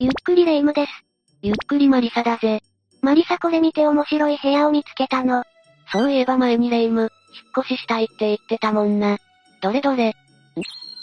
ゆっくりレ夢ムです。ゆっくりマリサだぜ。マリサこれ見て面白い部屋を見つけたの。そういえば前にレ夢ム、引っ越ししたいって言ってたもんな。どれどれ？ん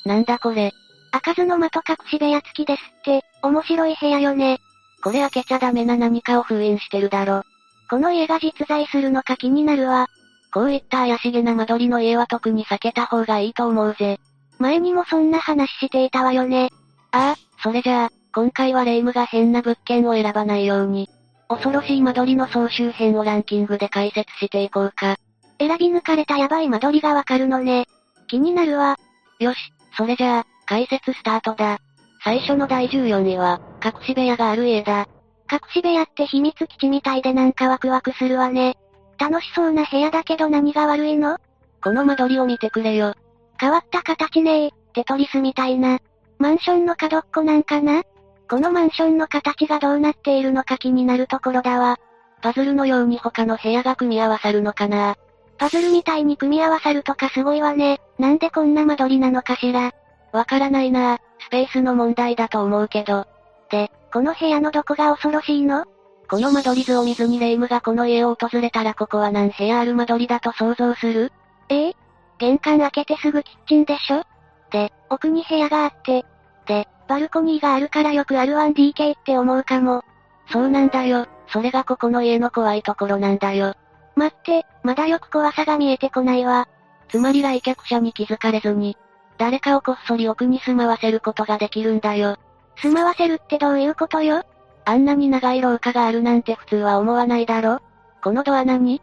なんだこれ？開かずの間と隠し部屋付きですって、面白い部屋よね。これ開けちゃダメな何かを封印してるだろ。この家が実在するのか気になるわ。こういった怪しげな間取りの家は特に避けた方がいいと思うぜ。前にもそんな話していたわよね。ああ、それじゃあ、今回はレ夢ムが変な物件を選ばないように、恐ろしい間取りの総集編をランキングで解説していこうか。選び抜かれたヤバい間取りがわかるのね。気になるわ。よし、それじゃあ、解説スタートだ。最初の第14位は、隠し部屋がある家だ。隠し部屋って秘密基地みたいでなんかワクワクするわね。楽しそうな部屋だけど何が悪いの？この間取りを見てくれよ。変わった形ねえ、テトリスみたいな。マンションの角っこなんかな？このマンションの形がどうなっているのか気になるところだわ。パズルのように他の部屋が組み合わさるのかなパズルみたいに組み合わさるとかすごいわね。なんでこんな間取りなのかしら。わからないなスペースの問題だと思うけど。で、この部屋のどこが恐ろしいの？この間取り図を見ずにレイムがこの家を訪れたらここは何部屋ある間取りだと想像する？ええ？玄関開けてすぐキッチンでしょ？で、奥に部屋があって、で、バルコニーがあるからよくある 1DK って思うかも。そうなんだよ。それがここの家の怖いところなんだよ。待って、まだよく怖さが見えてこないわ。つまり来客者に気づかれずに、誰かをこっそり奥に住まわせることができるんだよ。住まわせるってどういうことよ？あんなに長い廊下があるなんて普通は思わないだろ？このドア何？っ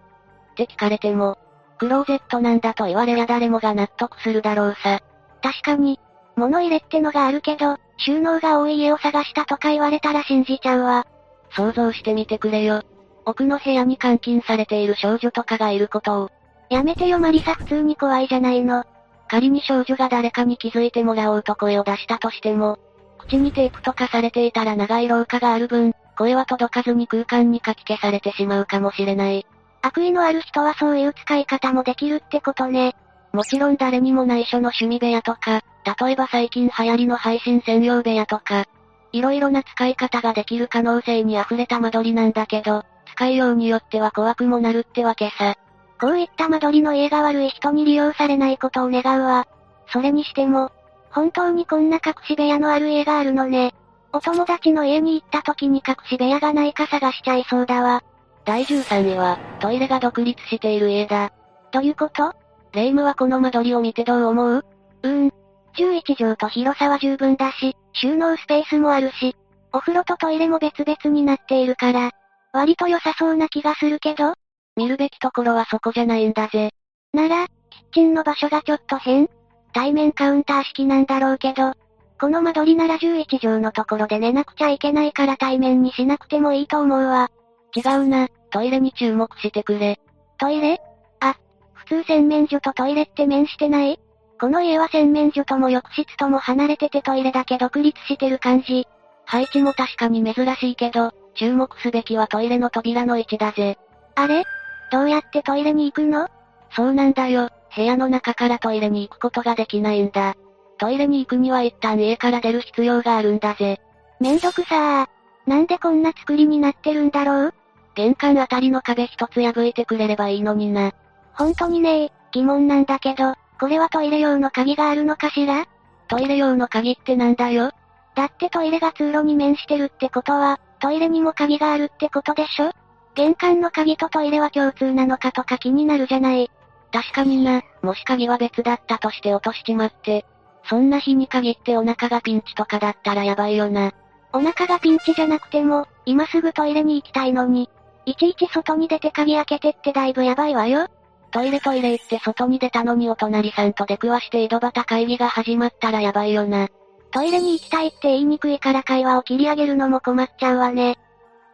て聞かれても、クローゼットなんだと言われりゃ誰もが納得するだろうさ。確かに、物入れってのがあるけど、収納が多い家を探したとか言われたら信じちゃうわ。想像してみてくれよ。奥の部屋に監禁されている少女とかがいることを。やめてよマリサ普通に怖いじゃないの。仮に少女が誰かに気づいてもらおうと声を出したとしても、口にテープとかされていたら長い廊下がある分、声は届かずに空間にかき消されてしまうかもしれない。悪意のある人はそういう使い方もできるってことね。もちろん誰にも内緒の趣味部屋とか、例えば最近流行りの配信専用部屋とか、いろいろな使い方ができる可能性に溢れた間取りなんだけど、使いようによっては怖くもなるってわけさ。こういった間取りの家が悪い人に利用されないことを願うわ。それにしても、本当にこんな隠し部屋のある家があるのね。お友達の家に行った時に隠し部屋がないか探しちゃいそうだわ。第13位は、トイレが独立している家だ。どういうこと？レイムはこの間取りを見てどう思う？うーん。11畳と広さは十分だし、収納スペースもあるし、お風呂とトイレも別々になっているから、割と良さそうな気がするけど、見るべきところはそこじゃないんだぜ。なら、キッチンの場所がちょっと変対面カウンター式なんだろうけど、この間取りなら11畳のところで寝なくちゃいけないから対面にしなくてもいいと思うわ。違うな、トイレに注目してくれ。トイレ？あ、普通洗面所とトイレって面してない？この家は洗面所とも浴室とも離れててトイレだけ独立してる感じ。配置も確かに珍しいけど、注目すべきはトイレの扉の位置だぜ。あれ？どうやってトイレに行くの？そうなんだよ。部屋の中からトイレに行くことができないんだ。トイレに行くには一旦家から出る必要があるんだぜ。めんどくさー。なんでこんな作りになってるんだろう？玄関あたりの壁一つ破いてくれればいいのにな。本当にねえ、疑問なんだけど、これはトイレ用の鍵があるのかしら？トイレ用の鍵ってなんだよ？だってトイレが通路に面してるってことは、トイレにも鍵があるってことでしょ？玄関の鍵とトイレは共通なのかとか気になるじゃない。確かにな、もし鍵は別だったとして落としちまって。そんな日に限ってお腹がピンチとかだったらやばいよな。お腹がピンチじゃなくても、今すぐトイレに行きたいのに、いちいち外に出て鍵開けてってだいぶやばいわよ。トイレトイレ行って外に出たのにお隣さんと出くわして井戸端会議が始まったらやばいよな。トイレに行きたいって言いにくいから会話を切り上げるのも困っちゃうわね。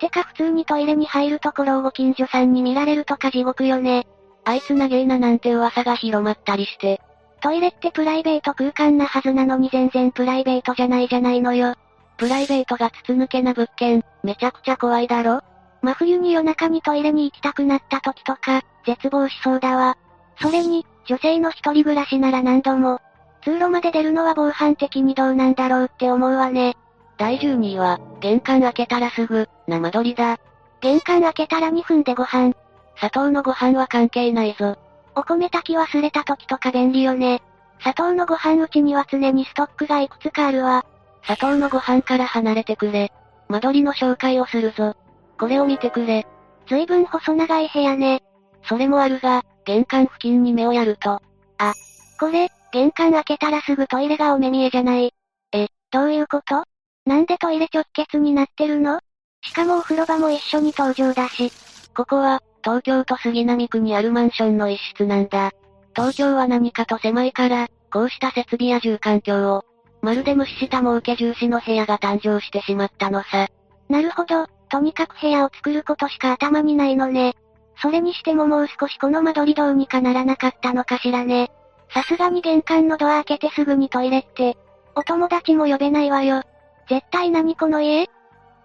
てか普通にトイレに入るところをご近所さんに見られるとか地獄よね。あいつ長えななんて噂が広まったりして。トイレってプライベート空間なはずなのに全然プライベートじゃないじゃないのよ。プライベートが筒抜けな物件、めちゃくちゃ怖いだろ真冬に夜中にトイレに行きたくなった時とか、絶望しそうだわ。それに、女性の一人暮らしなら何度も、通路まで出るのは防犯的にどうなんだろうって思うわね。第12位は、玄関開けたらすぐ、な間取りだ。玄関開けたら2分でご飯。砂糖のご飯は関係ないぞ。お米炊き忘れた時とか便利よね。砂糖のご飯うちには常にストックがいくつかあるわ。砂糖のご飯から離れてくれ。間取りの紹介をするぞ。これを見てくれ。随分細長い部屋ね。それもあるが、玄関付近に目をやると。あ、これ、玄関開けたらすぐトイレがお目見えじゃない。え、どういうこと？なんでトイレ直結になってるの？しかもお風呂場も一緒に登場だし。ここは、東京都杉並区にあるマンションの一室なんだ。東京は何かと狭いから、こうした設備や住環境を、まるで無視した儲け重視の部屋が誕生してしまったのさ。なるほど、とにかく部屋を作ることしか頭にないのね。それにしてももう少しこの間取りどうにかならなかったのかしらね。さすがに玄関のドア開けてすぐにトイレって、お友達も呼べないわよ。絶対何この家？っ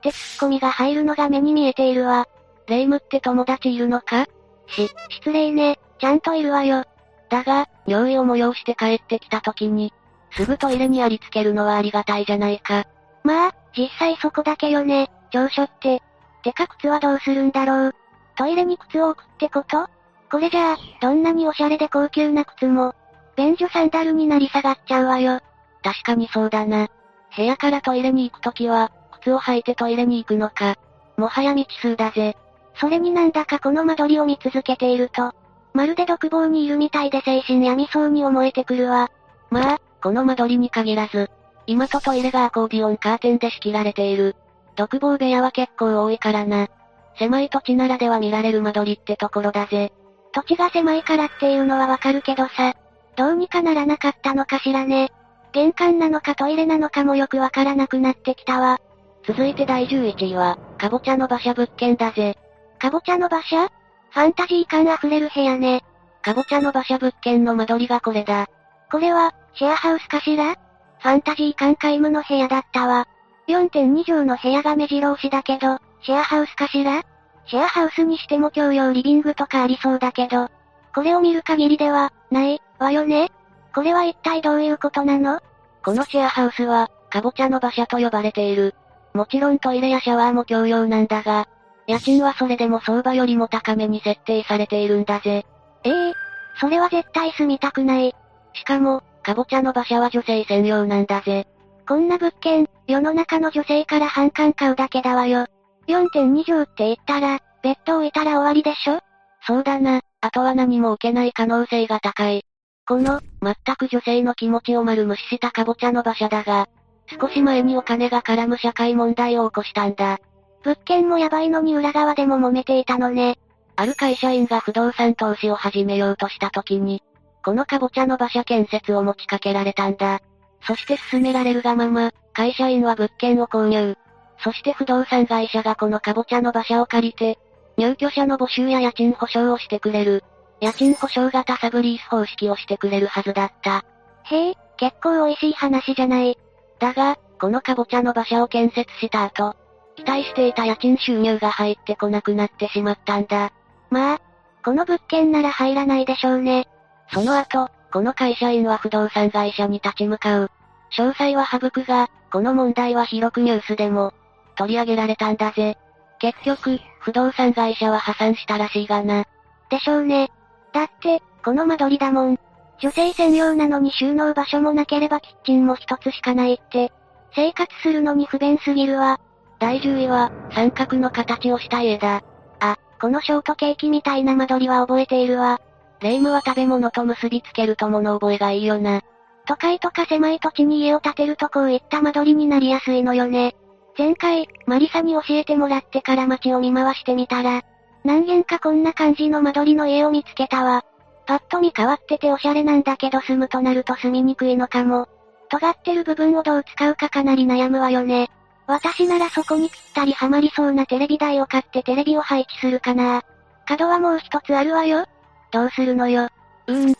てツッコミが入るのが目に見えているわ。レイムって友達いるのか？し、失礼ね、ちゃんといるわよ。だが、尿意を催して帰ってきた時に、すぐトイレにありつけるのはありがたいじゃないか。まあ、実際そこだけよね、長所って。てか靴はどうするんだろう。トイレに靴を置くってこと？これじゃあ、どんなにおしゃれで高級な靴も、便所サンダルになり下がっちゃうわよ。確かにそうだな。部屋からトイレに行くときは、靴を履いてトイレに行くのか。もはや未知数だぜ。それになんだかこの間取りを見続けていると、まるで独房にいるみたいで精神病みそうに思えてくるわ。まあ、この間取りに限らず、今とトイレがアコーディオンカーテンで仕切られている。独房部屋は結構多いからな。狭い土地ならでは見られる間取りってところだぜ。土地が狭いからっていうのはわかるけどさ、どうにかならなかったのかしらね。玄関なのかトイレなのかもよくわからなくなってきたわ。続いて第11位は、かぼちゃの馬車物件だぜ。かぼちゃの馬車？ファンタジー感あふれる部屋ね。かぼちゃの馬車物件の間取りがこれだ。これは、シェアハウスかしら？ファンタジー感皆無の部屋だったわ。4.2畳の部屋が目白押しだけど、シェアハウスかしら？シェアハウスにしても共用リビングとかありそうだけど、これを見る限りでは、ない、わよね？これは一体どういうことなの？このシェアハウスは、かぼちゃの馬車と呼ばれている。もちろんトイレやシャワーも共用なんだが、家賃はそれでも相場よりも高めに設定されているんだぜ。ええー、それは絶対住みたくない。しかも、かぼちゃの馬車は女性専用なんだぜ。こんな物件、世の中の女性から反感買うだけだわよ。4.2畳って言ったら、ベッド置いたら終わりでしょ？そうだな、あとは何も置けない可能性が高い。この、全く女性の気持ちを丸無視したかぼちゃの馬車だが、少し前にお金が絡む社会問題を起こしたんだ。物件もやばいのに裏側でも揉めていたのね。ある会社員が不動産投資を始めようとした時に、このかぼちゃの馬車建設を持ちかけられたんだ。そして進められるがまま、会社員は物件を購入。そして不動産会社がこのかぼちゃの馬車を借りて、入居者の募集や家賃保証をしてくれる。家賃保証型サブリース方式をしてくれるはずだった。へえ、結構美味しい話じゃない。だが、このかぼちゃの馬車を建設した後、期待していた家賃収入が入ってこなくなってしまったんだ。まあ、この物件なら入らないでしょうね。その後、この会社員は不動産会社に立ち向かう。詳細は省くが、この問題は広くニュースでも、取り上げられたんだぜ。結局、不動産会社は破産したらしいがな。でしょうね。だって、この間取りだもん。女性専用なのに収納場所もなければキッチンも一つしかないって。生活するのに不便すぎるわ。第10位は、三角の形をした家だ。あ、このショートケーキみたいな間取りは覚えているわ。霊夢は食べ物と結びつけると物覚えがいいよな。都会とか狭い土地に家を建てるとこういった間取りになりやすいのよね。前回、マリサに教えてもらってから街を見回してみたら、何軒かこんな感じの間取りの家を見つけたわ。パッと見変わってておしゃれなんだけど住むとなると住みにくいのかも。尖ってる部分をどう使うかかなり悩むわよね。私ならそこにぴったりハマりそうなテレビ台を買ってテレビを配置するかな。角はもう一つあるわよ。どうするのよ。うーん。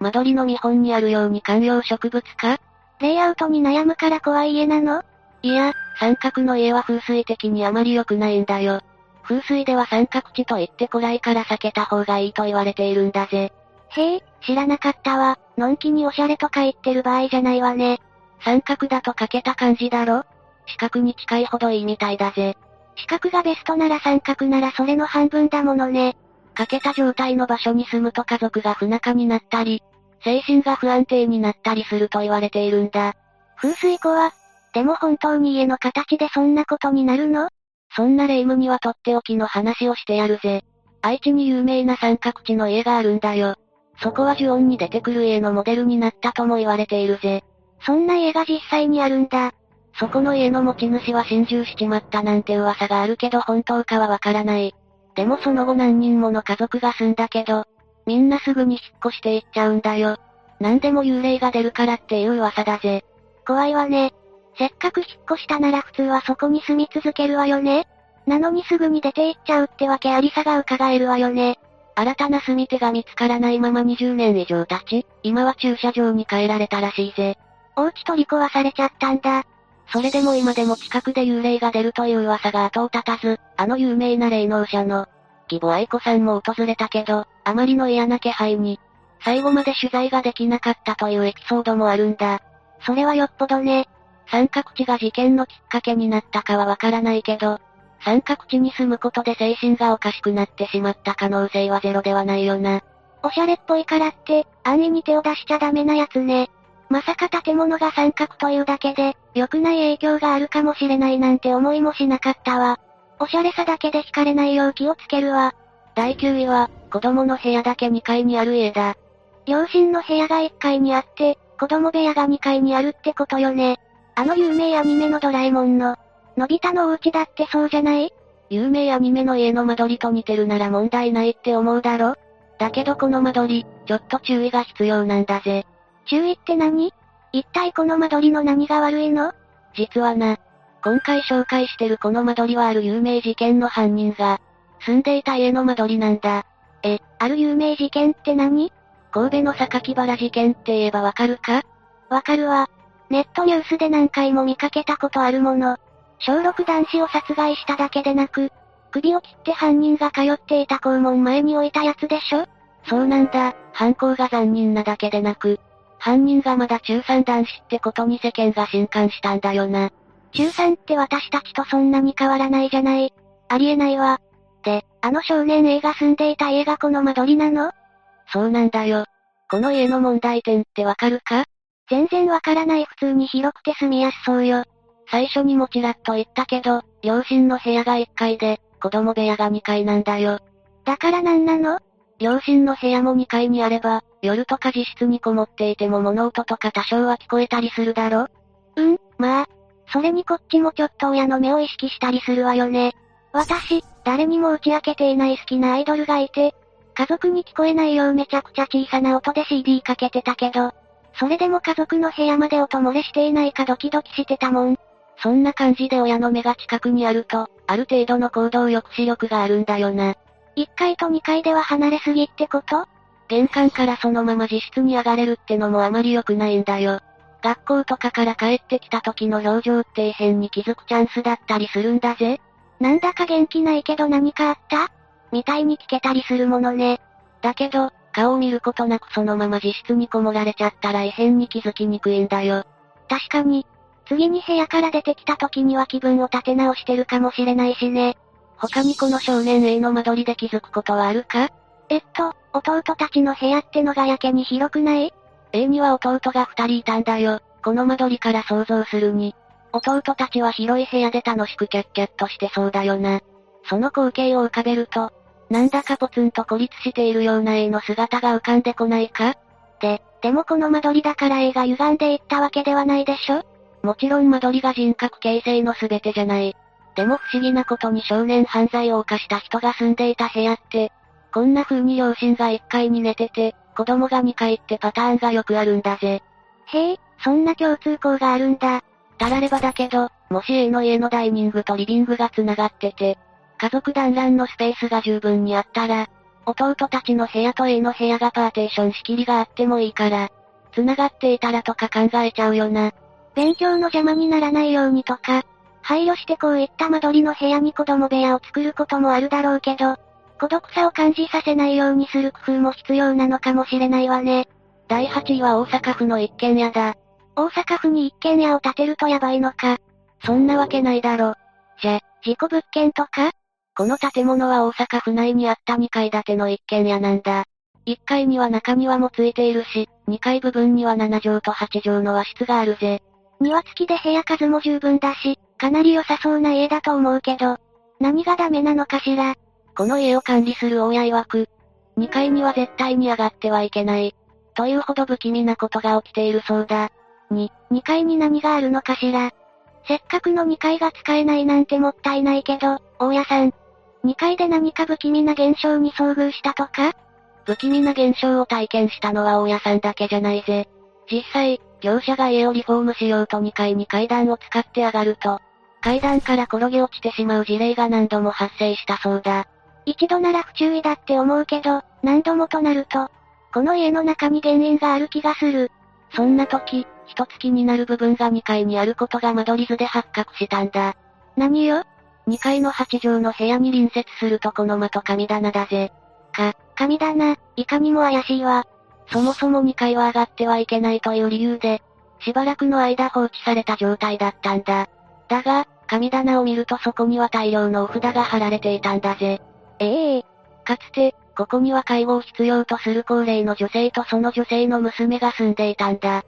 間取りの見本にあるように観葉植物か？レイアウトに悩むから怖い家なの？いや、三角の家は風水的にあまり良くないんだよ。風水では三角地と言ってこらいから避けた方がいいと言われているんだぜ。へえ、知らなかったわ。のんきにおしゃれとか言ってる場合じゃないわね。三角だと欠けた感じだろ？四角に近いほどいいみたいだぜ。四角がベストなら三角ならそれの半分だものね。欠けた状態の場所に住むと家族が不仲になったり、精神が不安定になったりすると言われているんだ。風水庫は、でも本当に家の形でそんなことになるの？そんな霊夢にはとっておきの話をしてやるぜ。愛知に有名な三角地の家があるんだよ。そこは呪音に出てくる家のモデルになったとも言われているぜ。そんな家が実際にあるんだ。そこの家の持ち主は心中しちまったなんて噂があるけど本当かはわからない。でもその後何人もの家族が住んだけど、みんなすぐに引っ越していっちゃうんだよ。なんでも幽霊が出るからっていう噂だぜ。怖いわね。せっかく引っ越したなら普通はそこに住み続けるわよね。なのにすぐに出て行っちゃうってわけありさが伺えるわよね。新たな住み手が見つからないまま20年以上経ち、今は駐車場に帰られたらしいぜ。お家取り壊されちゃったんだ。それでも今でも近くで幽霊が出るという噂が後を絶たず、あの有名な霊能者の、義母愛子さんも訪れたけど、あまりの嫌な気配に、最後まで取材ができなかったというエピソードもあるんだ。それはよっぽどね。三角地が事件のきっかけになったかはわからないけど、三角地に住むことで精神がおかしくなってしまった可能性はゼロではないよな。おしゃれっぽいからって、安易に手を出しちゃダメなやつね。まさか建物が三角というだけで、良くない影響があるかもしれないなんて思いもしなかったわ。おしゃれさだけで惹かれないよう気をつけるわ。第9位は、子供の部屋だけ2階にある家だ。両親の部屋が1階にあって、子供部屋が2階にあるってことよね。あの有名アニメのドラえもんの、のび太のお家だってそうじゃない？有名アニメの家の間取りと似てるなら問題ないって思うだろ？だけどこの間取り、ちょっと注意が必要なんだぜ。注意って何？一体この間取りの何が悪いの？実はな、今回紹介してるこの間取りはある有名事件の犯人が、住んでいた家の間取りなんだ。え、ある有名事件って何？神戸の榊原事件って言えばわかるか？わかるわ。ネットニュースで何回も見かけたことあるもの。小6男子を殺害しただけでなく、首を切って犯人が通っていた校門前に置いたやつでしょ？そうなんだ、犯行が残忍なだけでなく、犯人がまだ中3男子ってことに世間が震撼したんだよな。中3って私たちとそんなに変わらないじゃない。ありえないわ。で、あの少年 A が住んでいた家がこの間取りなの？そうなんだよ。この家の問題点ってわかるか？全然わからない普通に広くて住みやすそうよ。最初にもちらっと言ったけど、両親の部屋が1階で、子供部屋が2階なんだよ。だからなんなの？両親の部屋も2階にあれば、夜とか自室にこもっていても物音とか多少は聞こえたりするだろ？うん、まあ。それにこっちもちょっと親の目を意識したりするわよね。私、誰にも打ち明けていない好きなアイドルがいて、家族に聞こえないようめちゃくちゃ小さな音で CD かけてたけど、それでも家族の部屋まで音漏れしていないかドキドキしてたもん。そんな感じで親の目が近くにあると、ある程度の行動抑止力があるんだよな。1階と2階では離れすぎってこと？玄関からそのまま自室に上がれるってのもあまり良くないんだよ。学校とかから帰ってきた時の表情って異変に気づくチャンスだったりするんだぜ。なんだか元気ないけど何かあった？みたいに聞けたりするものね。だけど、顔を見ることなくそのまま自室にこもられちゃったら異変に気づきにくいんだよ。確かに、次に部屋から出てきた時には気分を立て直してるかもしれないしね。他にこの少年 A の間取りで気づくことはあるか？えっと、弟たちの部屋ってのがやけに広くない ?A には弟が二人いたんだよ。この間取りから想像するに。弟たちは広い部屋で楽しくキャッキャッとしてそうだよな。その光景を浮かべると、なんだかポツンと孤立しているような A の姿が浮かんでこないか？で、でもこの間取りだから A が歪んでいったわけではないでしょ？もちろん間取りが人格形成の全てじゃない。でも不思議なことに少年犯罪を犯した人が住んでいた部屋って、こんな風に両親が1階に寝てて、子供が2階ってパターンがよくあるんだぜ。へえ、そんな共通項があるんだ。たらればだけど、もし A の家のダイニングとリビングが繋がってて、家族団らんのスペースが十分にあったら、弟たちの部屋と A の部屋がパーテーション仕切りがあってもいいから、繋がっていたらとか考えちゃうよな。勉強の邪魔にならないようにとか、配慮してこういった間取りの部屋に子供部屋を作ることもあるだろうけど、孤独さを感じさせないようにする工夫も必要なのかもしれないわね。第8位は大阪府の一軒家だ。大阪府に一軒家を建てるとやばいのか。そんなわけないだろ。じゃ、事故物件とか？この建物は大阪府内にあった2階建ての一軒家なんだ。1階には中庭もついているし、2階部分には7畳と8畳の和室があるぜ。庭付きで部屋数も十分だし、かなり良さそうな家だと思うけど、何がダメなのかしら？この家を管理する大家曰く、2階には絶対に上がってはいけない。というほど不気味なことが起きているそうだ。に、2階に何があるのかしら？せっかくの2階が使えないなんてもったいないけど、大家さん。2階で何か不気味な現象に遭遇したとか？不気味な現象を体験したのは大家さんだけじゃないぜ。実際、業者が家をリフォームしようと2階に階段を使って上がると、階段から転げ落ちてしまう事例が何度も発生したそうだ。一度なら不注意だって思うけど、何度もとなると、この家の中に原因がある気がする。そんな時、一月になる部分が2階にあることが間取り図で発覚したんだ。何よ？?2 階の8畳の部屋に隣接する床の間と神棚だぜ。か、神棚、いかにも怪しいわ。そもそも2階は上がってはいけないという理由で、しばらくの間放置された状態だったんだ。だが、神棚を見るとそこには大量のお札が貼られていたんだぜ。ええー、かつて、ここには介護を必要とする高齢の女性とその女性の娘が住んでいたんだ。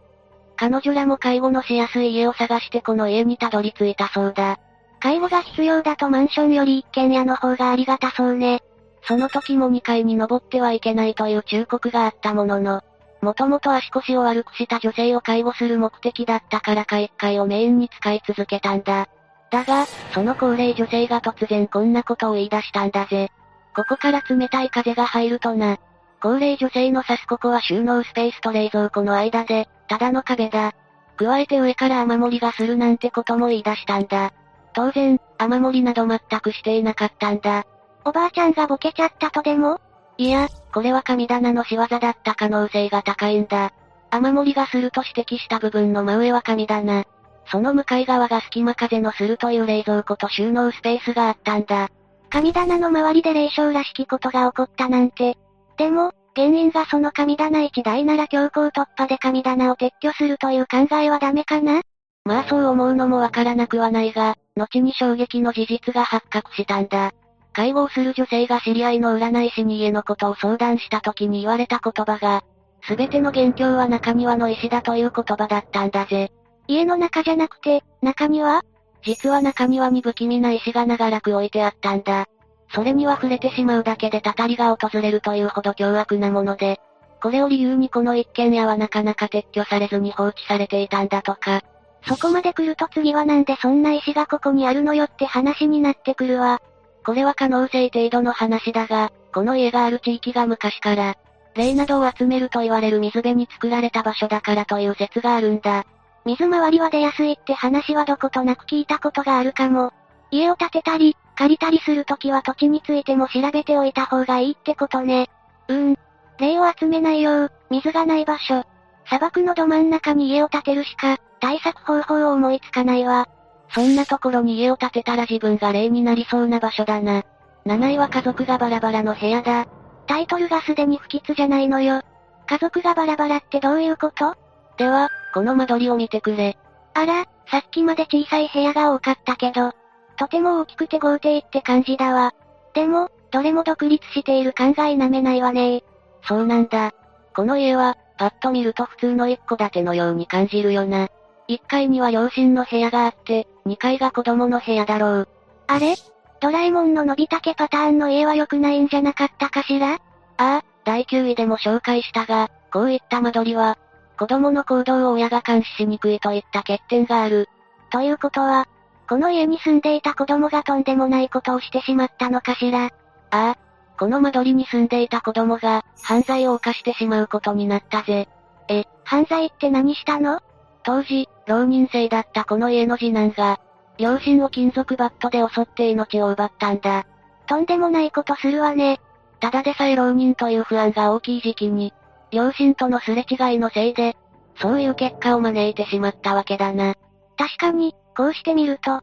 彼女らも介護のしやすい家を探してこの家にたどり着いたそうだ。介護が必要だとマンションより一軒家の方がありがたそうね。その時も2階に登ってはいけないという忠告があったものの、もともと足腰を悪くした女性を介護する目的だったからか1階をメインに使い続けたんだ。だが、その高齢女性が突然こんなことを言い出したんだぜ。ここから冷たい風が入るとな。高齢女性の指すここは収納スペースと冷蔵庫の間で、ただの壁だ。加えて上から雨漏りがするなんてことも言い出したんだ。当然、雨漏りなど全くしていなかったんだ。おばあちゃんがボケちゃったとでも？いや、これは神棚の仕業だった可能性が高いんだ。雨漏りがすると指摘した部分の真上は神棚。その向かい側が隙間風のするという冷蔵庫と収納スペースがあったんだ。神棚の周りで霊障らしきことが起こったなんて。でも、原因がその神棚一台なら強行突破で神棚を撤去するという考えはダメかな？まあそう思うのもわからなくはないが、後に衝撃の事実が発覚したんだ。介護をする女性が知り合いの占い師に家のことを相談した時に言われた言葉が、すべての元凶は中庭の石だという言葉だったんだぜ。家の中じゃなくて、中庭？実は中庭に不気味な石が長らく置いてあったんだ。それには触れてしまうだけでたたりが訪れるというほど凶悪なもので、これを理由にこの一軒家はなかなか撤去されずに放置されていたんだとか。そこまで来ると次はなんでそんな石がここにあるのよって話になってくるわ。これは可能性程度の話だが、この家がある地域が昔から、霊などを集めると言われる水辺に作られた場所だからという説があるんだ。水回りは出やすいって話はどことなく聞いたことがあるかも。家を建てたり、借りたりするときは土地についても調べておいた方がいいってことね。うーん。霊を集めないよう、水がない場所。砂漠のど真ん中に家を建てるしか、対策方法を思いつかないわ。そんなところに家を建てたら自分が霊になりそうな場所だな。7位は家族がバラバラの部屋だ。タイトルがすでに不吉じゃないのよ。家族がバラバラってどういうこと？では、この間取りを見てくれ。あら、さっきまで小さい部屋が多かったけど、とても大きくて豪邸って感じだわ。でも、どれも独立している考えなめないわねそうなんだ。この家は、パッと見ると普通の一戸建てのように感じるよな。1階には両親の部屋があって、2階が子供の部屋だろう。あれ？ドラえもんののびたけパターンの家は良くないんじゃなかったかしら？ああ、第9位でも紹介したが、こういった間取りは、子供の行動を親が監視しにくいといった欠点がある。ということは、この家に住んでいた子供がとんでもないことをしてしまったのかしら？ああ、この間取りに住んでいた子供が、犯罪を犯してしまうことになったぜ。え、犯罪って何したの？当時、浪人生だったこの家の次男が、両親を金属バットで襲って命を奪ったんだ。とんでもないことするわね。ただでさえ浪人という不安が大きい時期に、両親とのすれ違いのせいで、そういう結果を招いてしまったわけだな。確かに、こうしてみると、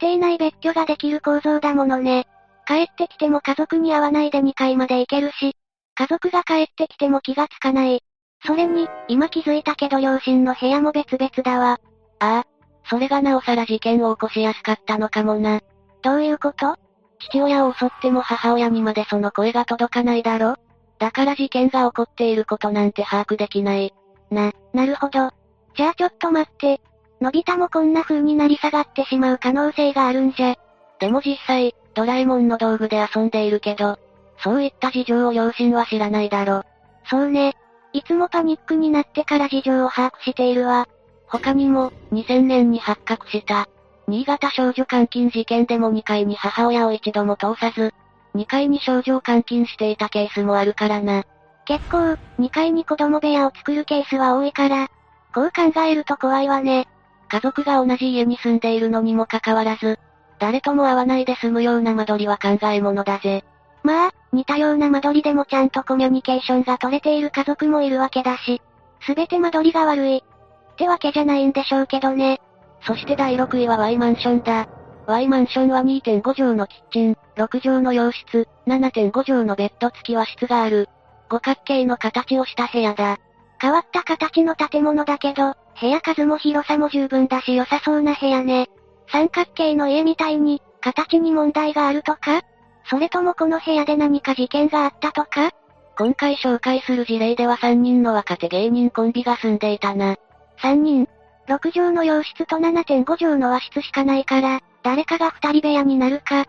家庭内別居ができる構造だものね。帰ってきても家族に会わないで2階まで行けるし、家族が帰ってきても気がつかない。それに、今気づいたけど両親の部屋も別々だわ。ああ、それがなおさら事件を起こしやすかったのかもな。どういうこと？父親を襲っても母親にまでその声が届かないだろ？だから事件が起こっていることなんて把握できない。な、なるほど。じゃあちょっと待って。のび太もこんな風になり下がってしまう可能性があるんじゃ。でも実際、ドラえもんの道具で遊んでいるけど、そういった事情を両親は知らないだろ。そうね。いつもパニックになってから事情を把握しているわ。他にも、2000年に発覚した、新潟少女監禁事件でも2階に母親を一度も通さず、2階に少女を監禁していたケースもあるからな。結構、2階に子供部屋を作るケースは多いから、こう考えると怖いわね。家族が同じ家に住んでいるのにもかかわらず、誰とも会わないで済むような間取りは考え物だぜ。まあ、似たような間取りでもちゃんとコミュニケーションが取れている家族もいるわけだし、すべて間取りが悪い。ってわけじゃないんでしょうけどね。そして第6位は Y マンションだ。Y マンションは2.5畳のキッチン、6畳の洋室、7.5畳のベッド付き和室がある。五角形の形をした部屋だ。変わった形の建物だけど、部屋数も広さも十分だし良さそうな部屋ね。三角形の家みたいに、形に問題があるとか？それともこの部屋で何か事件があったとか？今回紹介する事例では3人の若手芸人コンビが住んでいたな。3人 ?6 畳の洋室と7.5畳の和室しかないから、誰かが2人部屋になるか。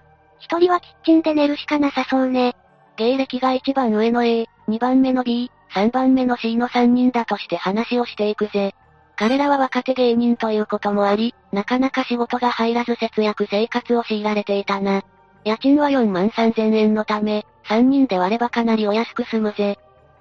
1人はキッチンで寝るしかなさそうね。芸歴が一番上の A、2番目の B、3番目の C の3人だとして話をしていくぜ。彼らは若手芸人ということもあり、なかなか仕事が入らず節約生活を強いられていたな。家賃は4万3000円のため、3人で割ればかなりお安く済むぜ。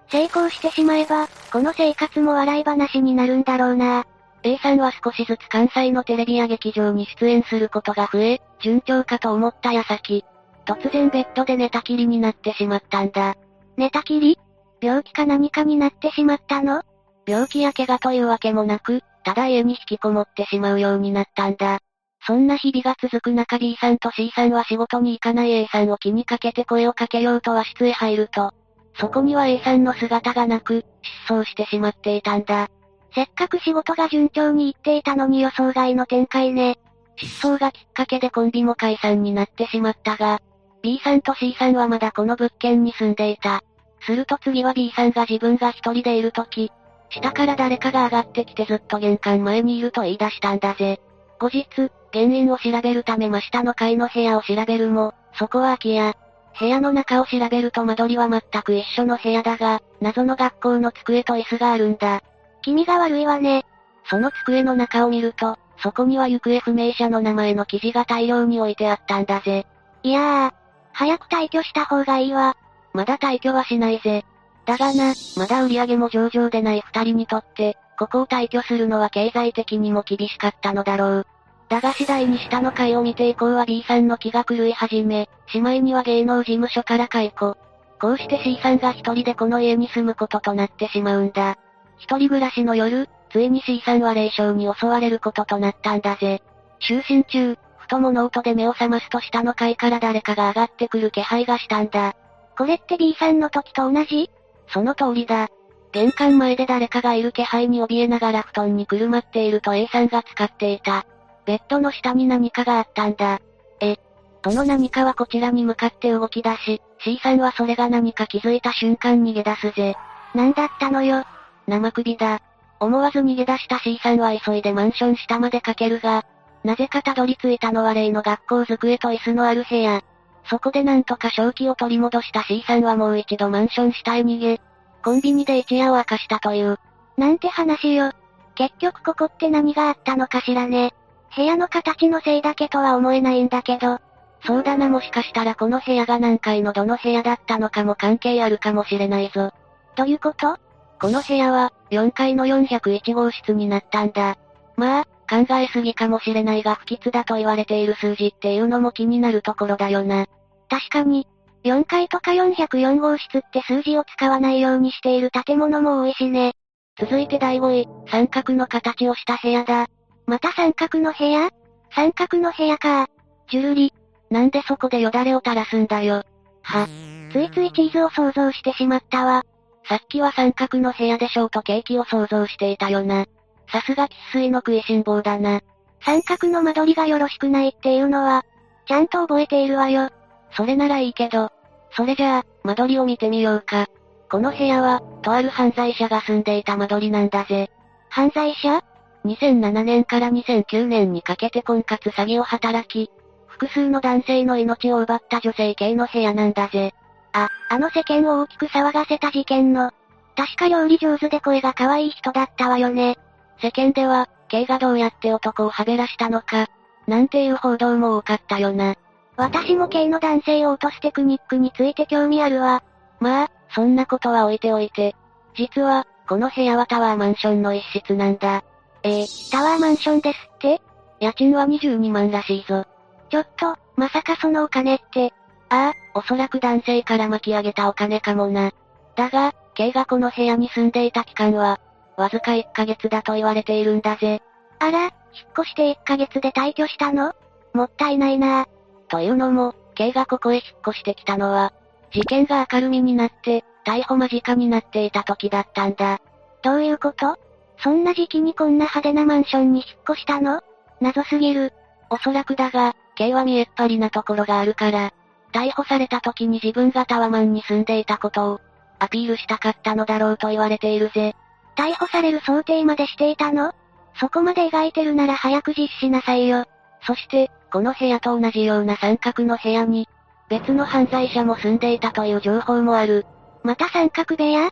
成功してしまえば、この生活も笑い話になるんだろうな。A さんは少しずつ関西のテレビや劇場に出演することが増え、順調かと思った矢先、突然ベッドで寝たきりになってしまったんだ。寝たきり？病気か何かになってしまったの？病気や怪我というわけもなく、ただ家に引きこもってしまうようになったんだ。そんな日々が続く中 B さんと C さんは仕事に行かない A さんを気にかけて声をかけようと和室へ入ると、そこには A さんの姿がなく、失踪してしまっていたんだ。せっかく仕事が順調にいっていたのに予想外の展開ね。失踪がきっかけでコンビも解散になってしまったが、B さんと C さんはまだこの物件に住んでいた。すると次は B さんが自分が一人でいるとき、下から誰かが上がってきてずっと玄関前にいると言い出したんだぜ。後日、原因を調べるため真下の階の部屋を調べるも、そこは空き家。部屋の中を調べると間取りは全く一緒の部屋だが、謎の学校の机と椅子があるんだ。気味が悪いわね。その机の中を見ると、そこには行方不明者の名前の記事が大量に置いてあったんだぜ。いやー、早く退去した方がいいわ。まだ退去はしないぜ。だがな、まだ売り上げも上々でない二人にとって、ここを退去するのは経済的にも厳しかったのだろう。だが次第に下の階を見て以降は B さんの気が狂い始め、しまいには芸能事務所から解雇。こうして C さんが一人でこの家に住むこととなってしまうんだ。一人暮らしの夜、ついに C さんは霊障に襲われることとなったんだぜ。就寝中、ふと物音で目を覚ますと下の階から誰かが上がってくる気配がしたんだ。これって B さんの時と同じ？その通りだ。玄関前で誰かがいる気配に怯えながら布団にくるまっていると A さんが使っていた。ベッドの下に何かがあったんだ。え、その何かはこちらに向かって動き出し、C さんはそれが何か気づいた瞬間逃げ出すぜ。なんだったのよ。生首だ。思わず逃げ出した C さんは急いでマンション下まで駆けるが、なぜかたどり着いたのは例の学校机と椅子のある部屋。そこでなんとか正気を取り戻した C さんはもう一度マンション下へ逃げ、コンビニで一夜を明かしたという。なんて話よ。結局ここって何があったのかしらね。部屋の形のせいだけとは思えないんだけど。そうだなもしかしたらこの部屋が何階のどの部屋だったのかも関係あるかもしれないぞ。どういうこと？この部屋は、4階の401号室になったんだ。まあ、考えすぎかもしれないが不吉だと言われている数字っていうのも気になるところだよな。確かに、4階とか404号室って数字を使わないようにしている建物も多いしね。続いて第5位、三角の形をした部屋だ。また三角の部屋？三角の部屋か。じゅるり。なんでそこでよだれを垂らすんだよ。は。ついついチーズを想像してしまったわ。さっきは三角の部屋でショートケーキを想像していたよな。さすが喫水の食いしん坊だな。三角の間取りがよろしくないっていうのは、ちゃんと覚えているわよ。それならいいけど、それじゃあ、間取りを見てみようか。この部屋は、とある犯罪者が住んでいた間取りなんだぜ。犯罪者？?2007 年から2009年にかけて婚活詐欺を働き、複数の男性の命を奪った女性系の部屋なんだぜ。あ、あの世間を大きく騒がせた事件の、確か料理上手で声が可愛い人だったわよね。世間では、K がどうやって男をはべらしたのか、なんていう報道も多かったよな。私も K の男性を落とすテクニックについて興味あるわ。まあ、そんなことは置いておいて。実は、この部屋はタワーマンションの一室なんだ。えー、タワーマンションですって？家賃は22万らしいぞ。ちょっと、まさかそのお金って。ああ、おそらく男性から巻き上げたお金かもな。だが、K がこの部屋に住んでいた期間は、わずか1ヶ月だと言われているんだぜ。あら、引っ越して1ヶ月で退去したの？もったいないなというのも、K がここへ引っ越してきたのは、事件が明るみになって、逮捕間近になっていた時だったんだ。どういうこと？そんな時期にこんな派手なマンションに引っ越したの？謎すぎる。おそらくだが、K は見えっ張りなところがあるから、逮捕された時に自分がタワマンに住んでいたことを、アピールしたかったのだろうと言われているぜ。逮捕される想定までしていたの？そこまで描いてるなら早く実施しなさいよ。そして、この部屋と同じような三角の部屋に、別の犯罪者も住んでいたという情報もある。また三角部屋？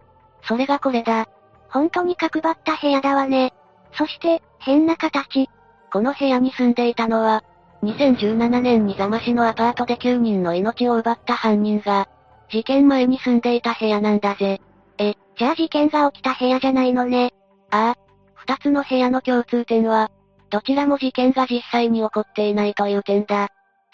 それがこれだ。本当に角張った部屋だわね。そして、変な形。この部屋に住んでいたのは、2017年に座間市のアパートで9人の命を奪った犯人が、事件前に住んでいた部屋なんだぜ。え、じゃあ事件が起きた部屋じゃないのね。ああ。二つの部屋の共通点は、どちらも事件が実際に起こっていないという点だ。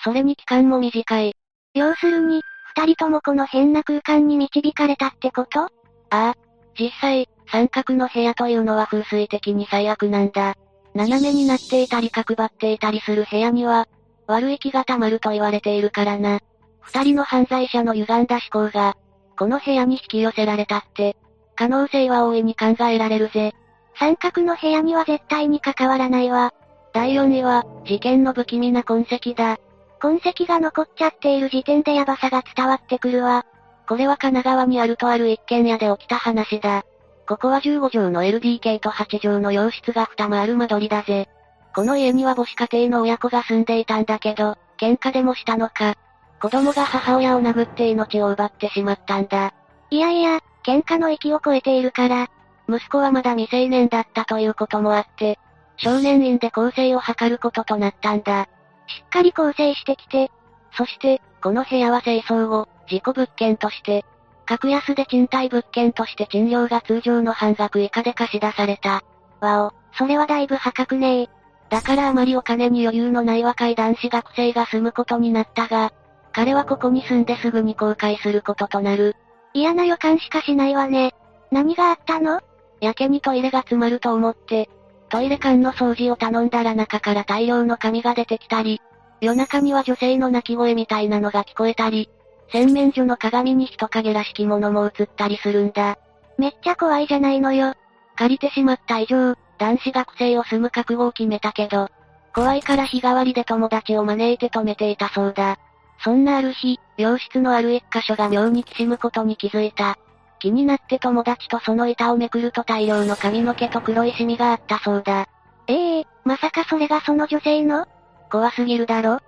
それに期間も短い。要するに、二人ともこの変な空間に導かれたってこと？ああ。実際、三角の部屋というのは風水的に最悪なんだ。斜めになっていたり角張っていたりする部屋には、悪い気が溜まると言われているからな。二人の犯罪者の歪んだ思考が、この部屋に引き寄せられたって、可能性は大いに考えられるぜ。三角の部屋には絶対に関わらないわ。第4位は、事件の不気味な痕跡だ。痕跡が残っちゃっている時点でヤバさが伝わってくるわ。これは神奈川にあるとある一軒家で起きた話だ。ここは15畳の LDK と8畳の洋室が2間ある間取りだぜ。この家には母子家庭の親子が住んでいたんだけど、喧嘩でもしたのか。子供が母親を殴って命を奪ってしまったんだ。いやいや、喧嘩の域を超えているから。息子はまだ未成年だったということもあって、少年院で更生を図ることとなったんだ。しっかり構成してきて。そして、この部屋は清掃後、事故物件として、格安で賃貸物件として賃料が通常の半額以下で貸し出された。わお、それはだいぶ破格ねだからあまりお金に余裕のない若い男子学生が住むことになったが、彼はここに住んですぐに後悔することとなる。嫌な予感しかしないわね。何があったの？やけにトイレが詰まると思って、トイレ間の掃除を頼んだら中から大量の紙が出てきたり、夜中には女性の泣き声みたいなのが聞こえたり、洗面所の鏡に人影らしきものも映ったりするんだ。めっちゃ怖いじゃないのよ。借りてしまった以上、男子学生を住む覚悟を決めたけど、怖いから日替わりで友達を招いて止めていたそうだ。そんなある日、病室のある一箇所が妙にきしむことに気づいた。気になって友達とその板をめくると大量の髪の毛と黒いシミがあったそうだ。ええー、まさかそれがその女性の？怖すぎるだろ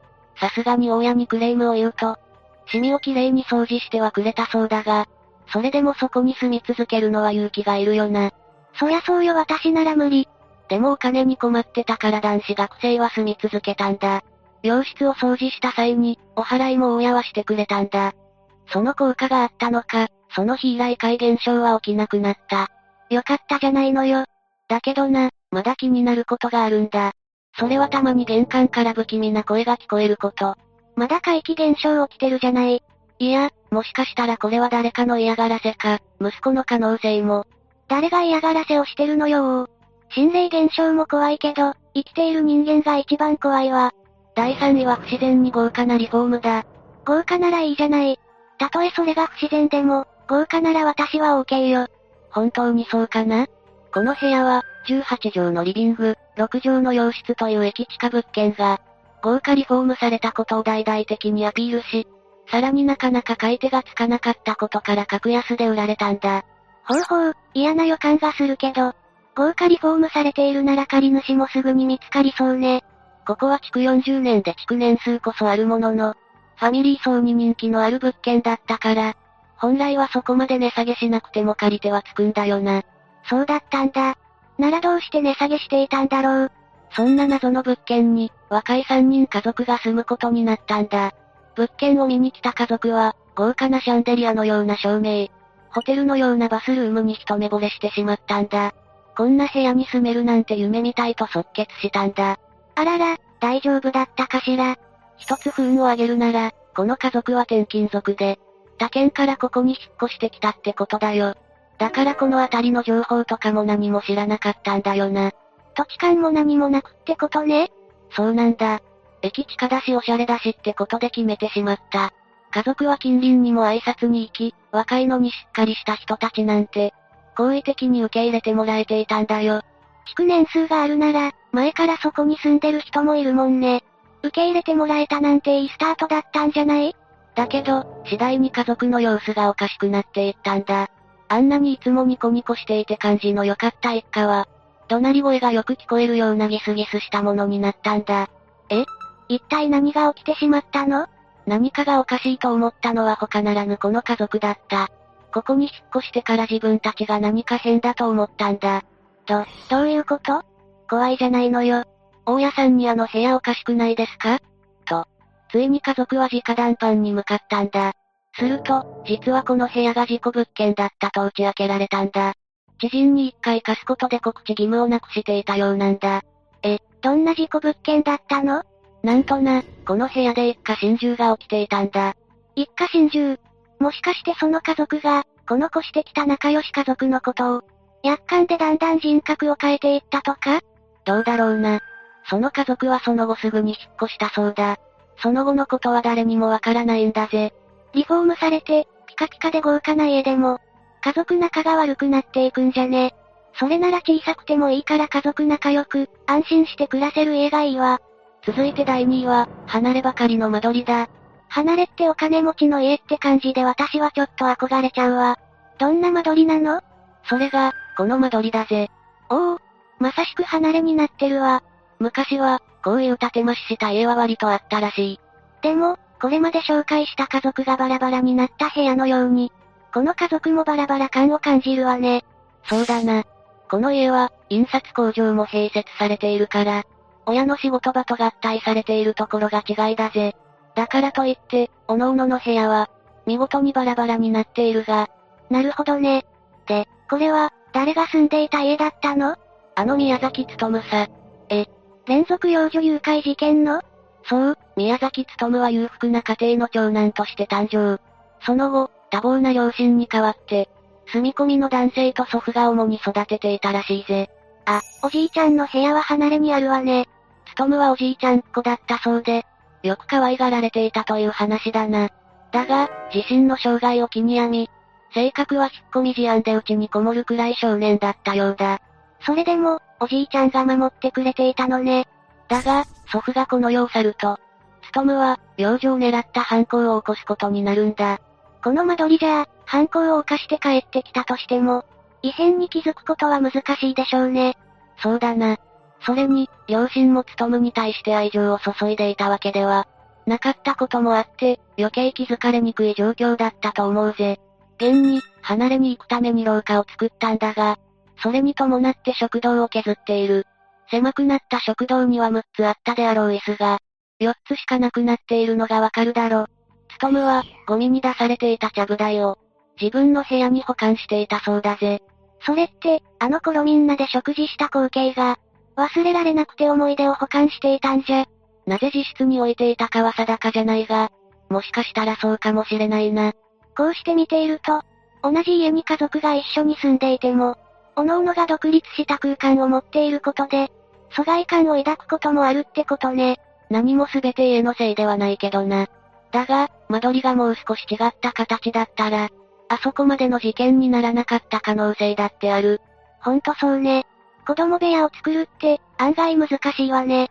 さすがに大家にクレームを言うと、シミをきれいに掃除してはくれたそうだが、それでもそこに住み続けるのは勇気がいるよな。そりゃそうよ私なら無理。でもお金に困ってたから男子学生は住み続けたんだ。病室を掃除した際に、お払いも親はしてくれたんだ。その効果があったのか、その日以来怪現象は起きなくなった。よかったじゃないのよ。だけどな、まだ気になることがあるんだ。それはたまに玄関から不気味な声が聞こえること。まだ怪奇現象起きてるじゃない。いや、もしかしたらこれは誰かの嫌がらせか、息子の可能性も。誰が嫌がらせをしてるのよ心霊現象も怖いけど、生きている人間が一番怖いわ。第3位は不自然に豪華なリフォームだ。豪華ならいいじゃない。たとえそれが不自然でも、豪華なら私は OK よ。本当にそうかな？この部屋は、18畳のリビング、6畳の洋室という駅地下物件が、豪華リフォームされたことを大々的にアピールし、さらになかなか買い手がつかなかったことから格安で売られたんだ。ほうほう、嫌な予感がするけど、豪華リフォームされているなら借り主もすぐに見つかりそうね。ここは築40年で築年数こそあるものの、ファミリー層に人気のある物件だったから、本来はそこまで値下げしなくても借り手はつくんだよな。そうだったんだ。ならどうして値下げしていたんだろう。そんな謎の物件に、若い3人家族が住むことになったんだ。物件を見に来た家族は、豪華なシャンデリアのような照明、ホテルのようなバスルームに一目惚れしてしまったんだ。こんな部屋に住めるなんて夢みたいと即決したんだ。あらら、大丈夫だったかしら？一つ不運を挙げるなら、この家族は転勤族で、他県からここに引っ越してきたってことだよ。だからこの辺りの情報とかも何も知らなかったんだよな。土地勘も何もなくってことね。そうなんだ。駅地下だしおしゃれだしってことで決めてしまった。家族は近隣にも挨拶に行き、若いのにしっかりした人たちなんて、好意的に受け入れてもらえていたんだよ。築年数があるなら、前からそこに住んでる人もいるもんね。受け入れてもらえたなんていいスタートだったんじゃない？だけど、次第に家族の様子がおかしくなっていったんだ。あんなにいつもニコニコしていて感じの良かった一家は、怒鳴り声がよく聞こえるようなギスギスしたものになったんだ。え？一体何が起きてしまったの？何かがおかしいと思ったのは他ならぬこの家族だった。ここに引っ越してから自分たちが何か変だと思ったんだ。ど、どういうこと？怖いじゃないのよ。大家さんにあの部屋おかしくないですか？と。ついに家族は直談判に向かったんだ。すると、実はこの部屋が事故物件だったと打ち明けられたんだ。知人に一回貸すことで告知義務をなくしていたようなんだ。え、どんな事故物件だったの？なんとな、この部屋で一家心中が起きていたんだ。一家心中？もしかしてその家族が、この越してきた仲良し家族のことを、約款でだんだん人格を変えていったとか？どうだろうな。その家族はその後すぐに引っ越したそうだ。その後のことは誰にもわからないんだぜ。リフォームされて、ピカピカで豪華な家でも、家族仲が悪くなっていくんじゃね。それなら小さくてもいいから家族仲良く、安心して暮らせる家がいいわ。続いて第2位は、離ればかりの間取りだ。離れってお金持ちの家って感じで私はちょっと憧れちゃうわ。どんな間取りなの？それが、この間取りだぜ。おお、まさしく離れになってるわ。昔は、こういう建て増しした家は割とあったらしい。でも、これまで紹介した家族がバラバラになった部屋のように、この家族もバラバラ感を感じるわね。そうだな。この家は、印刷工場も併設されているから、親の仕事場と合体されているところが違いだぜ。だからといって、各々の部屋は、見事にバラバラになっているが。なるほどね。で、これは、誰が住んでいた家だったの？あの宮崎勤さ。え、連続幼女誘拐事件の？そう、宮崎勤は裕福な家庭の長男として誕生。その後、多忙な両親に代わって、住み込みの男性と祖父が主に育てていたらしいぜ。あ、おじいちゃんの部屋は離れにあるわね。勤はおじいちゃんっ子だったそうで、よく可愛がられていたという話だな。だが、自身の生涯を気に病み、性格は引っ込み思案で家にこもるくらい少年だったようだ。それでも、おじいちゃんが守ってくれていたのね。だが、祖父がこの世を去ると、務は、病状を狙った犯行を起こすことになるんだ。この間取りじゃあ、犯行を犯して帰ってきたとしても、異変に気づくことは難しいでしょうね。そうだな。それに、両親も務に対して愛情を注いでいたわけでは、なかったこともあって、余計気づかれにくい状況だったと思うぜ。現に、離れに行くために廊下を作ったんだが、それに伴って食堂を削っている。狭くなった食堂には6つあったであろう椅子が、4つしかなくなっているのがわかるだろう。つとむは、ゴミに出されていたちゃぶ台を、自分の部屋に保管していたそうだぜ。それって、あの頃みんなで食事した光景が、忘れられなくて思い出を保管していたんじゃ。なぜ自室に置いていたかは定かじゃないが、もしかしたらそうかもしれないな。こうして見ていると、同じ家に家族が一緒に住んでいても、各々が独立した空間を持っていることで、疎外感を抱くこともあるってことね。何も全て家のせいではないけどな。だが、間取りがもう少し違った形だったら、あそこまでの事件にならなかった可能性だってある。ほんとそうね。子供部屋を作るって、案外難しいわね。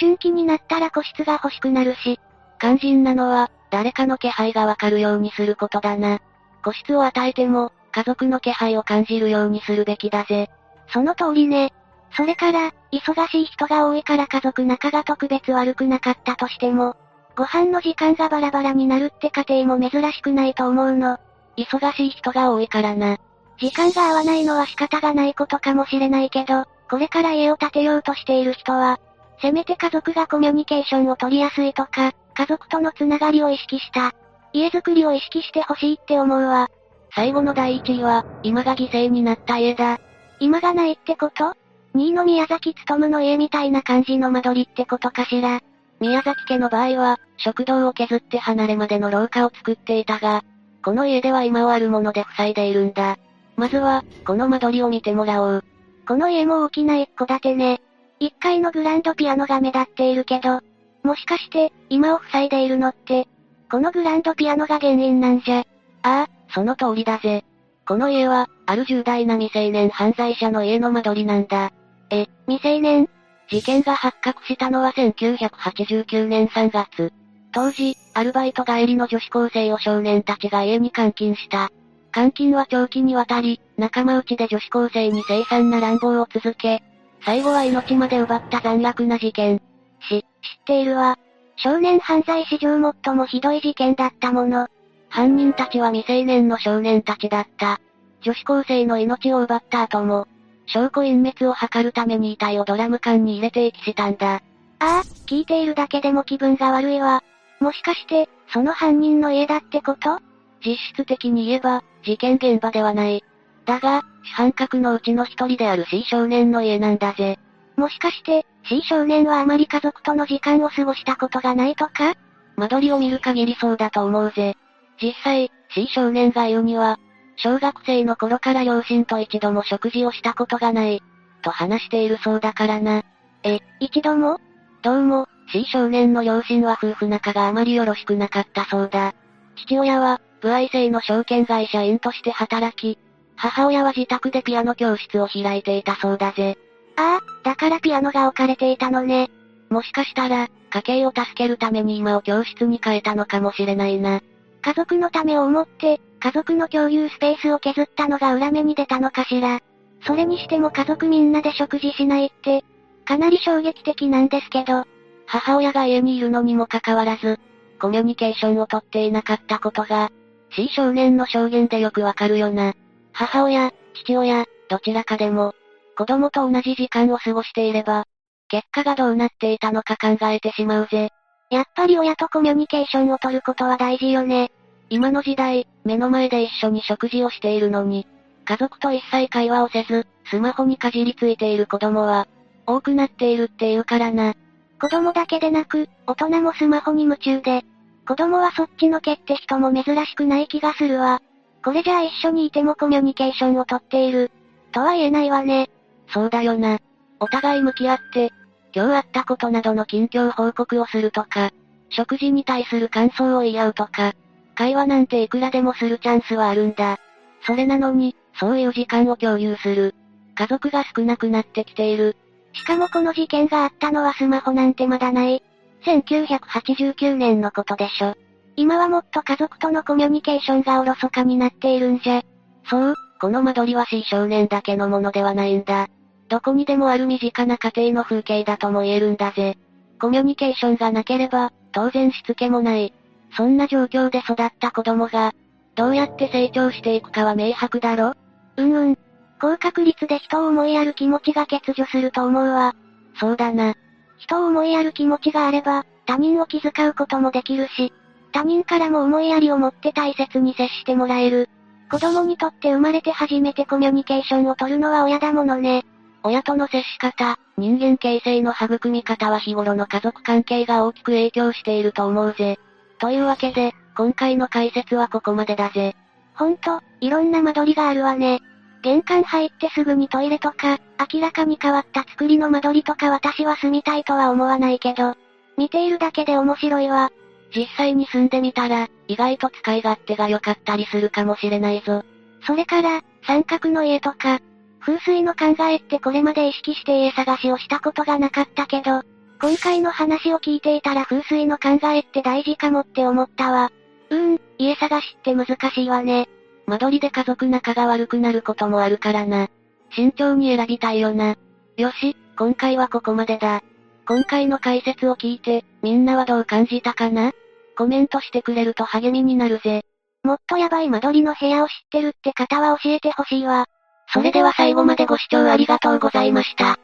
思春期になったら個室が欲しくなるし。肝心なのは、誰かの気配がわかるようにすることだな。個室を与えても、家族の気配を感じるようにするべきだぜ。その通りね。それから、忙しい人が多いから家族仲が特別悪くなかったとしても、ご飯の時間がバラバラになるって家庭も珍しくないと思うの。忙しい人が多いからな。時間が合わないのは仕方がないことかもしれないけど、これから家を建てようとしている人は、せめて家族がコミュニケーションを取りやすいとか、家族とのつながりを意識した、家づくりを意識してほしいって思うわ。最後の第一位は、今が犠牲になった家だ。今がないってこと？2位の宮崎勤の家みたいな感じの間取りってことかしら。宮崎家の場合は、食堂を削って離れまでの廊下を作っていたが、この家では今はあるもので塞いでいるんだ。まずは、この間取りを見てもらおう。この家も大きな一戸建てね。1階のグランドピアノが目立っているけど、もしかして、今を塞いでいるのって、このグランドピアノが原因なんじゃ？ああ、その通りだぜ。この家は、ある重大な未成年犯罪者の家の間取りなんだ。え、未成年？事件が発覚したのは1989年3月。当時、アルバイト帰りの女子高生を少年たちが家に監禁した。監禁は長期にわたり、仲間内で女子高生に凄惨な乱暴を続け、最後は命まで奪った残虐な事件。し、知っているわ。少年犯罪史上最もひどい事件だったもの。犯人たちは未成年の少年たちだった。女子高生の命を奪った後も、証拠隠滅を図るために遺体をドラム缶に入れて遺棄したんだ。ああ、聞いているだけでも気分が悪いわ。もしかして、その犯人の家だってこと？実質的に言えば、事件現場ではない。だが、主犯格のうちの一人である C 少年の家なんだぜ。もしかして、C 少年はあまり家族との時間を過ごしたことがないとか？間取りを見る限りそうだと思うぜ。実際、C 少年が言うには、小学生の頃から両親と一度も食事をしたことがない、と話しているそうだからな。え、一度も？どうも、C 少年の両親は夫婦仲があまりよろしくなかったそうだ。父親は、不愛性の証券会社員として働き、母親は自宅でピアノ教室を開いていたそうだぜ。ああ、だからピアノが置かれていたのね。もしかしたら、家計を助けるために今を教室に変えたのかもしれないな。家族のためを思って、家族の共有スペースを削ったのが裏目に出たのかしら。それにしても家族みんなで食事しないって、かなり衝撃的なんですけど。母親が家にいるのにもかかわらず、コミュニケーションをとっていなかったことが、C 少年の証言でよくわかるよな。母親、父親、どちらかでも、子供と同じ時間を過ごしていれば、結果がどうなっていたのか考えてしまうぜ。やっぱり親とコミュニケーションを取ることは大事よね。今の時代、目の前で一緒に食事をしているのに、家族と一切会話をせず、スマホにかじりついている子供は、多くなっているって言うからな。子供だけでなく、大人もスマホに夢中で、子供はそっちのけって人も珍しくない気がするわ。これじゃあ一緒にいてもコミュニケーションをとっている、とは言えないわね。そうだよな。お互い向き合って、今日あったことなどの近況報告をするとか、食事に対する感想を言い合うとか、会話なんていくらでもするチャンスはあるんだ。それなのに、そういう時間を共有する。家族が少なくなってきている。しかもこの事件があったのはスマホなんてまだない。1989年のことでしょ。今はもっと家族とのコミュニケーションがおろそかになっているんじゃ。そう、この間取りは C 少年だけのものではないんだ。どこにでもある身近な家庭の風景だとも言えるんだぜ。コミュニケーションがなければ、当然しつけもない。そんな状況で育った子供が、どうやって成長していくかは明白だろ？うんうん。高確率で人を思いやる気持ちが欠如すると思うわ。そうだな。人を思いやる気持ちがあれば、他人を気遣うこともできるし、他人からも思いやりを持って大切に接してもらえる。子供にとって生まれて初めてコミュニケーションを取るのは親だものね。親との接し方、人間形成の育み方は日頃の家族関係が大きく影響していると思うぜ。というわけで、今回の解説はここまでだぜ。ほんと、いろんな間取りがあるわね。玄関入ってすぐにトイレとか、明らかに変わった作りの間取りとか私は住みたいとは思わないけど、見ているだけで面白いわ。実際に住んでみたら、意外と使い勝手が良かったりするかもしれないぞ。それから、三角の家とか、風水の考えってこれまで意識して家探しをしたことがなかったけど、今回の話を聞いていたら風水の考えって大事かもって思ったわ。うーん、家探しって難しいわね。間取りで家族仲が悪くなることもあるからな。慎重に選びたいよな。よし、今回はここまでだ。今回の解説を聞いて、みんなはどう感じたかな？コメントしてくれると励みになるぜ。もっとヤバい間取りの部屋を知ってるって方は教えてほしいわ。それでは最後までご視聴ありがとうございました。